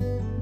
thank you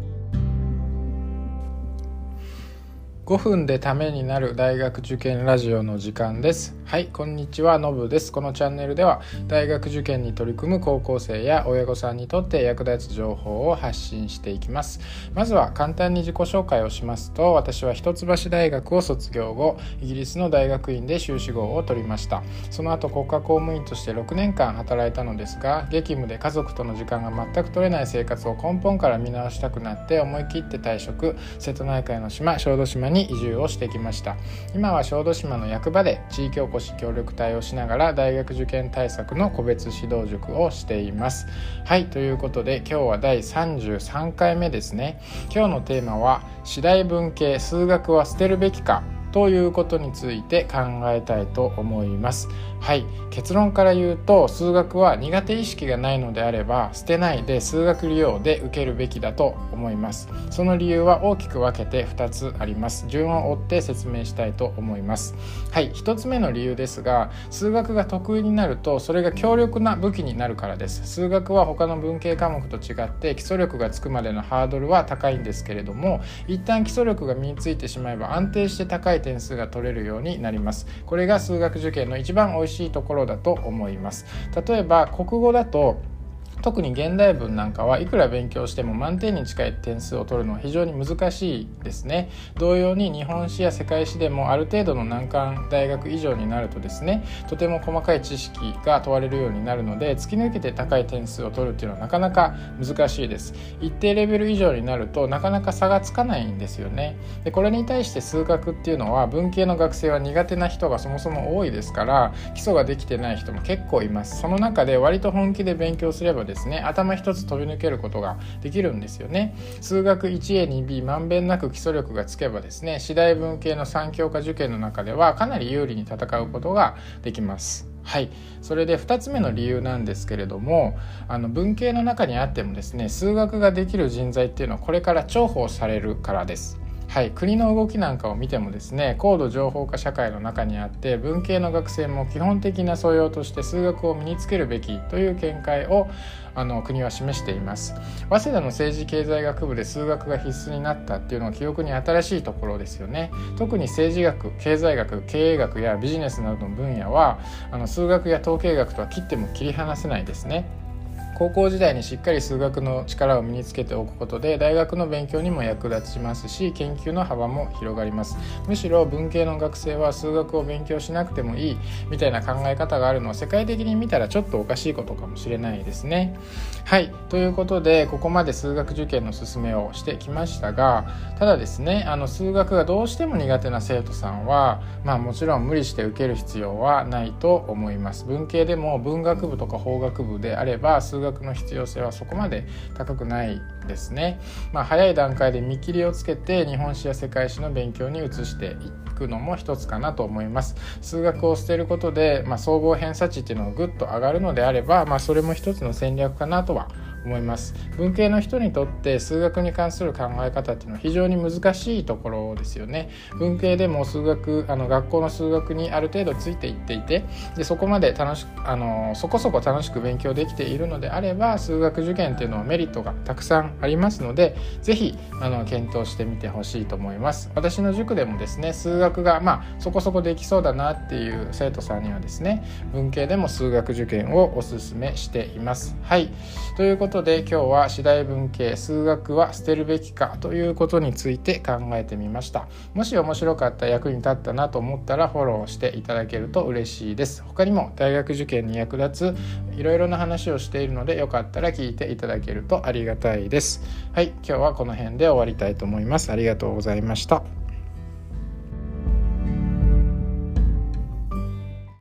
5分でためになる大学受験ラジオの時間です。はいこんにちはのぶです。このチャンネルでは大学受験に取り組む高校生や親御さんにとって役立つ情報を発信していきます。まずは簡単に自己紹介をしますと私は一橋大学を卒業後イギリスの大学院で修士号を取りました。その後国家公務員として6年間働いたのですが激務で家族との時間が全く取れない生活を根本から見直したくなって思い切って退職。瀬戸内海の島小豆島に移住をしてきました今は小豆島の役場で地域おこし協力隊をしながら大学受験対策の個別指導塾をしていますはいということで今日は第33回目ですね今日のテーマは「次第文系数学は捨てるべきか?」ということについて考えたいと思います。はい。結論から言うと数学は苦手意識がないのであれば捨てないで数学利用で受けるべきだと思います。その理由は大きく分けて2つあります。順を追って説明したいと思います。はい。1つ目の理由ですが数学が得意になるとそれが強力な武器になるからです。数学は他の文系科目と違って基礎力がつくまでのハードルは高いんですけれども一旦基礎力が身についてしまえば安定して高い点数が取れるようになります。これが数学受験の一番美味しいところだと思います。例えば国語だと特に現代文なんかはいくら勉強しても満点に近い点数を取るのは非常に難しいですね。同様に日本史や世界史でもある程度の難関大学以上になるとですねとても細かい知識が問われるようになるので突き抜けて高い点数を取るっていうのはなかなか難しいです。一定レベル以上になるとなかなか差がつかないんですよね。でこれに対して数学っていうのは文系の学生は苦手な人がそもそも多いですから基礎ができてない人も結構います。その中で割と本気で勉強すればですね。頭一つ飛び抜けることができるんですよね。数学 1A2B まんべんなく基礎力がつけばですね次第文系の3教科受験の中ではかなり有利に戦うことができます。はい。それで2つ目の理由なんですけれどもあの文系の中にあってもですね数学ができる人材っていうのはこれから重宝されるからです。はい、国の動きなんかを見てもですね高度情報化社会の中にあって文系の学生も基本的な素養として数学を身につけるべきという見解をあの国は示しています。早稲田の政治経済学部で数学が必須になったっていうのは記憶に新しいところですよね。特に政治学経済学経営学やビジネスなどの分野はあの数学や統計学とは切っても切り離せないですね。高校時代にしっかり数学の力を身につけておくことで大学の勉強にも役立ちますし研究の幅も広がります。むしろ文系の学生は数学を勉強しなくてもいいみたいな考え方があるのは世界的に見たらちょっとおかしいことかもしれないですね。はい。ということでここまで数学受験の勧めをしてきましたがただですねあの数学がどうしても苦手な生徒さんはまあもちろん無理して受ける必要はないと思います。文系でも文学部とか法学部であれば数学学の必要性はそこまで高くないですね。まあ、早い段階で見切りをつけて日本史や世界史の勉強に移していくのも一つかなと思います。数学を捨てることで、まあ、総合偏差値っていうのがぐっと上がるのであれば、まあ、それも一つの戦略かなとは思います。文系の人にとって数学に関する考え方っていうのは非常に難しいところですよね。文系でも数学あの学校の数学にある程度ついていっていてでそこまで楽しあのそこそこ楽しく勉強できているのであれば数学受験っていうのはメリットがたくさんありますので是非あの検討してみてほしいと思います。私の塾でもですね数学がまあそこそこできそうだなっていう生徒さんにはですね文系でも数学受験をおすすめしています。はい。ということことで今日は次第文系数学は捨てるべきかということについて考えてみました。もし面白かった役に立ったなと思ったらフォローしていただけると嬉しいです。他にも大学受験に役立ついろいろな話をしているのでよかったら聞いていただけるとありがたいです。はい今日はこの辺で終わりたいと思います。ありがとうございました。